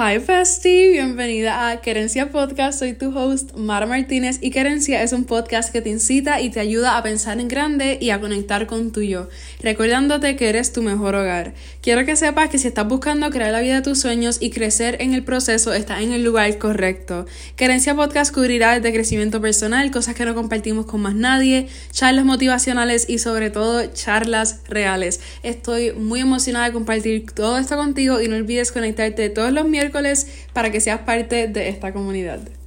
Hi Bestie, bienvenida a Querencia Podcast. Soy tu host Mara Martínez y Querencia es un podcast que te incita y te ayuda a pensar en grande y a conectar con tu yo, recordándote que eres tu mejor hogar. Quiero que sepas que si estás buscando crear la vida de tus sueños y crecer en el proceso, estás en el lugar correcto. Querencia Podcast cubrirá de crecimiento personal, cosas que no compartimos con más nadie, charlas motivacionales y sobre todo charlas reales. Estoy muy emocionada de compartir todo esto contigo y no olvides conectarte todos los miércoles para que seas parte de esta comunidad.